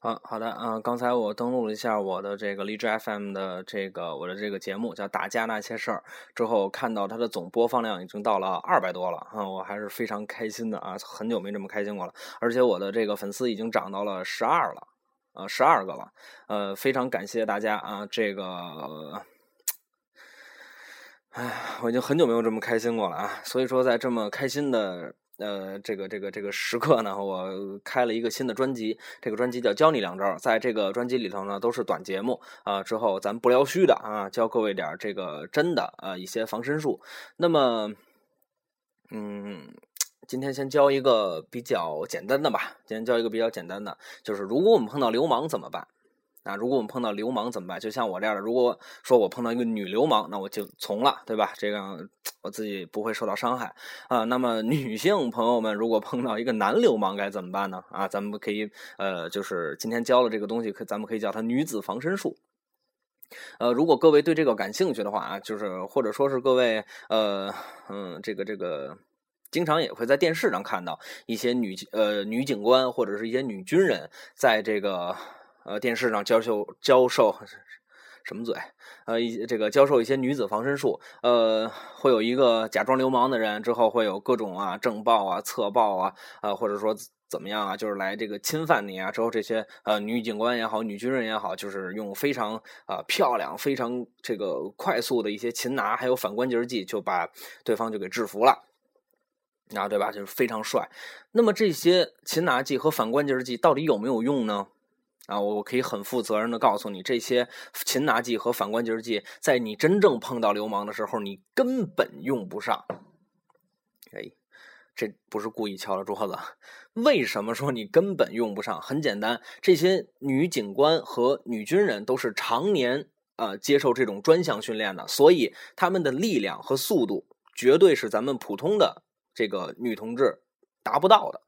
啊，好的，啊，刚才我登录了一下我的这个荔枝 FM 的这个我的这个节目叫《打架那些事儿》，之后看到它的总播放量已经到了二百多了，啊，我还是非常开心的啊，很久没这么开心过了，而且我的这个粉丝已经涨到了十二了，呃，十二个了，呃，非常感谢大家啊，这个，哎，我已经很久没有这么开心过了啊，所以说在这么开心的。呃，这个这个这个时刻呢，我开了一个新的专辑，这个专辑叫教你两招，在这个专辑里头呢，都是短节目啊。之后咱不聊虚的啊，教各位点这个真的啊一些防身术。那么，嗯，今天先教一个比较简单的吧。今天教一个比较简单的，就是如果我们碰到流氓怎么办？啊，如果我们碰到流氓怎么办？就像我这样的，如果说我碰到一个女流氓，那我就从了，对吧？这样我自己不会受到伤害啊。那么女性朋友们，如果碰到一个男流氓该怎么办呢？啊，咱们可以呃，就是今天教的这个东西，可咱们可以叫它女子防身术。呃，如果各位对这个感兴趣的话啊，就是或者说是各位呃嗯，这个这个经常也会在电视上看到一些女呃女警官或者是一些女军人在这个。呃，电视上教授教授什么嘴？呃，一这个教授一些女子防身术。呃，会有一个假装流氓的人，之后会有各种啊正报啊侧报啊啊，或者说怎么样啊，就是来这个侵犯你啊。之后这些呃女警官也好，女军人也好，就是用非常啊漂亮、非常这个快速的一些擒拿，还有反关节技，就把对方就给制服了。啊，对吧？就是非常帅。那么这些擒拿技和反关节技到底有没有用呢？啊，我可以很负责任的告诉你，这些擒拿技和反关节技，在你真正碰到流氓的时候，你根本用不上。哎，这不是故意敲了桌子。为什么说你根本用不上？很简单，这些女警官和女军人都是常年呃接受这种专项训练的，所以他们的力量和速度绝对是咱们普通的这个女同志达不到的。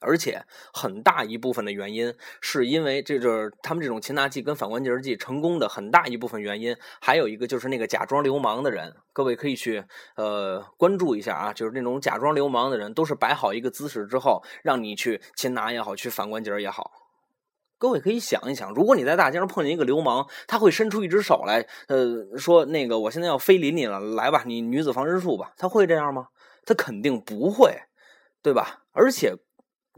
而且很大一部分的原因，是因为这就是他们这种擒拿技跟反关节技成功的很大一部分原因。还有一个就是那个假装流氓的人，各位可以去呃关注一下啊，就是那种假装流氓的人，都是摆好一个姿势之后，让你去擒拿也好，去反关节也好。各位可以想一想，如果你在大街上碰见一个流氓，他会伸出一只手来，呃，说那个我现在要非礼你了，来吧，你女子防身术吧，他会这样吗？他肯定不会，对吧？而且。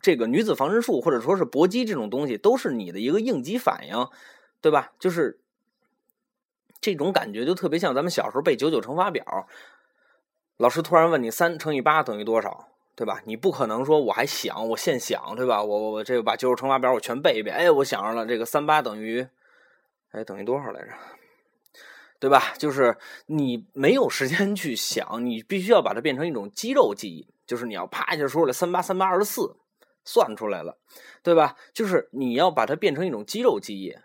这个女子防身术或者说是搏击这种东西，都是你的一个应激反应，对吧？就是这种感觉，就特别像咱们小时候背九九乘法表，老师突然问你三乘以八等于多少，对吧？你不可能说我还想，我现想，对吧？我我我这个把九九乘法表我全背一遍，哎，我想着了，这个三八等于，哎，等于多少来着？对吧？就是你没有时间去想，你必须要把它变成一种肌肉记忆，就是你要啪一下说出来三八三八二十四。算出来了，对吧？就是你要把它变成一种肌肉记忆，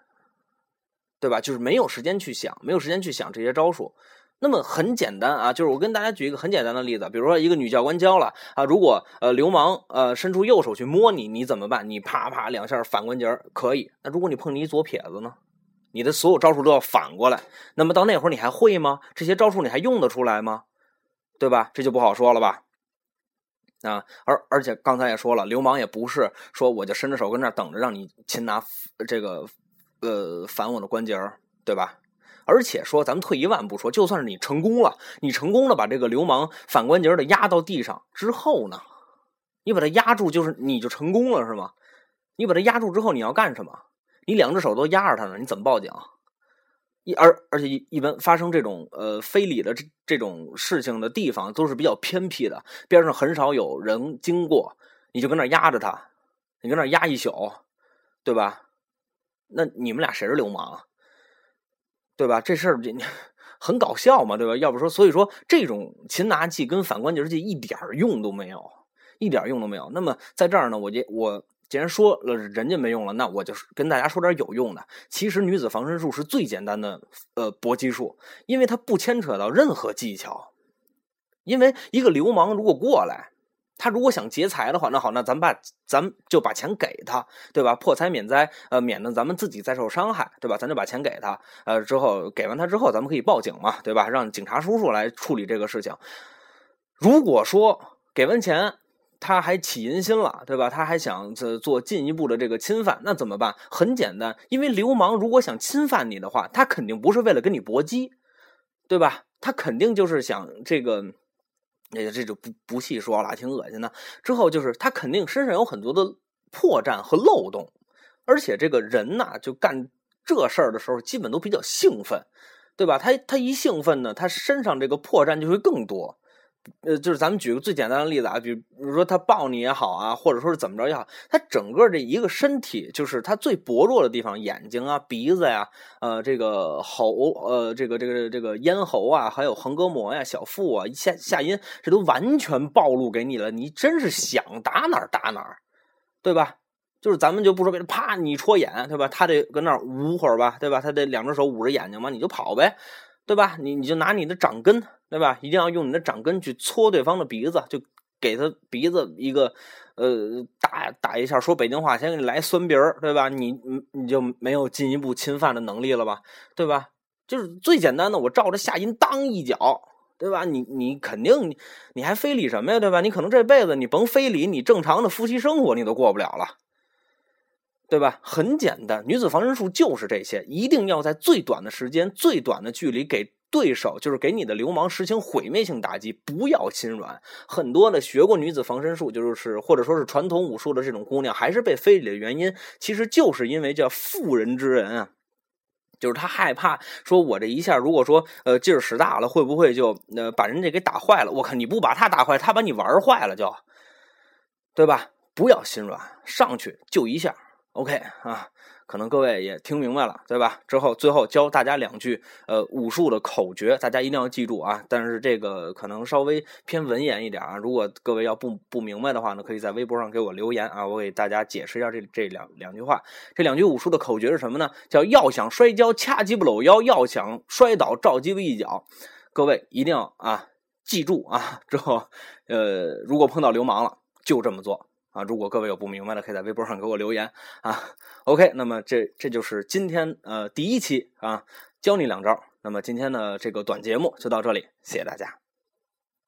对吧？就是没有时间去想，没有时间去想这些招数。那么很简单啊，就是我跟大家举一个很简单的例子，比如说一个女教官教了啊，如果呃流氓呃伸出右手去摸你，你怎么办？你啪啪两下反关节可以。那如果你碰你左撇子呢？你的所有招数都要反过来。那么到那会儿你还会吗？这些招数你还用得出来吗？对吧？这就不好说了吧。啊，而而且刚才也说了，流氓也不是说我就伸着手跟那等着让你擒拿这个呃反我的关节儿，对吧？而且说咱们退一万步说，就算是你成功了，你成功了把这个流氓反关节的压到地上之后呢，你把他压住，就是你就成功了是吗？你把他压住之后你要干什么？你两只手都压着他呢，你怎么报警？一而而且一一般发生这种呃非礼的这这种事情的地方都是比较偏僻的，边上很少有人经过，你就跟那压着他，你跟那压一宿，对吧？那你们俩谁是流氓？对吧？这事儿很搞笑嘛，对吧？要不说，所以说这种擒拿技跟反关节技一点用都没有，一点用都没有。那么在这儿呢，我就我。既然说了人家没用了，那我就跟大家说点有用的。其实女子防身术是最简单的呃搏击术，因为它不牵扯到任何技巧。因为一个流氓如果过来，他如果想劫财的话，那好，那咱把咱们就把钱给他，对吧？破财免灾，呃，免得咱们自己再受伤害，对吧？咱就把钱给他，呃，之后给完他之后，咱们可以报警嘛，对吧？让警察叔叔来处理这个事情。如果说给完钱。他还起淫心了，对吧？他还想做做进一步的这个侵犯，那怎么办？很简单，因为流氓如果想侵犯你的话，他肯定不是为了跟你搏击，对吧？他肯定就是想这个，哎这就不不细说了，挺恶心的。之后就是他肯定身上有很多的破绽和漏洞，而且这个人呐，就干这事儿的时候，基本都比较兴奋，对吧？他他一兴奋呢，他身上这个破绽就会更多。呃，就是咱们举个最简单的例子啊，比如说他抱你也好啊，或者说是怎么着也好，他整个这一个身体，就是他最薄弱的地方，眼睛啊、鼻子呀、呃，这个喉、呃，这个这个这个咽喉啊，还有横膈膜呀、小腹啊、下下阴，这都完全暴露给你了，你真是想打哪儿打哪儿，对吧？就是咱们就不说别的，啪，你戳眼，对吧？他得搁那儿捂会儿吧，对吧？他得两只手捂着眼睛嘛，你就跑呗，对吧？你你就拿你的掌根。对吧？一定要用你的掌根去搓对方的鼻子，就给他鼻子一个呃打打一下。说北京话，先给你来酸鼻儿，对吧？你你你就没有进一步侵犯的能力了吧？对吧？就是最简单的，我照着下阴当一脚，对吧？你你肯定你你还非礼什么呀？对吧？你可能这辈子你甭非礼，你正常的夫妻生活你都过不了了，对吧？很简单，女子防身术就是这些，一定要在最短的时间、最短的距离给。对手就是给你的流氓实行毁灭性打击，不要心软。很多的学过女子防身术，就是或者说是传统武术的这种姑娘，还是被非礼的原因，其实就是因为叫妇人之仁啊，就是她害怕说，我这一下如果说呃劲使大了，会不会就呃把人家给打坏了？我看你不把他打坏，他把你玩坏了，就对吧？不要心软，上去就一下，OK 啊。可能各位也听明白了，对吧？之后最后教大家两句呃武术的口诀，大家一定要记住啊！但是这个可能稍微偏文言一点啊。如果各位要不不明白的话呢，可以在微博上给我留言啊，我给大家解释一下这这两两句话。这两句武术的口诀是什么呢？叫要想摔跤掐鸡不搂腰，要想摔倒照鸡巴一脚。各位一定要啊记住啊！之后呃，如果碰到流氓了，就这么做。啊，如果各位有不明白的，可以在微博上给我留言啊。OK，那么这这就是今天呃第一期啊，教你两招。那么今天的这个短节目就到这里，谢谢大家。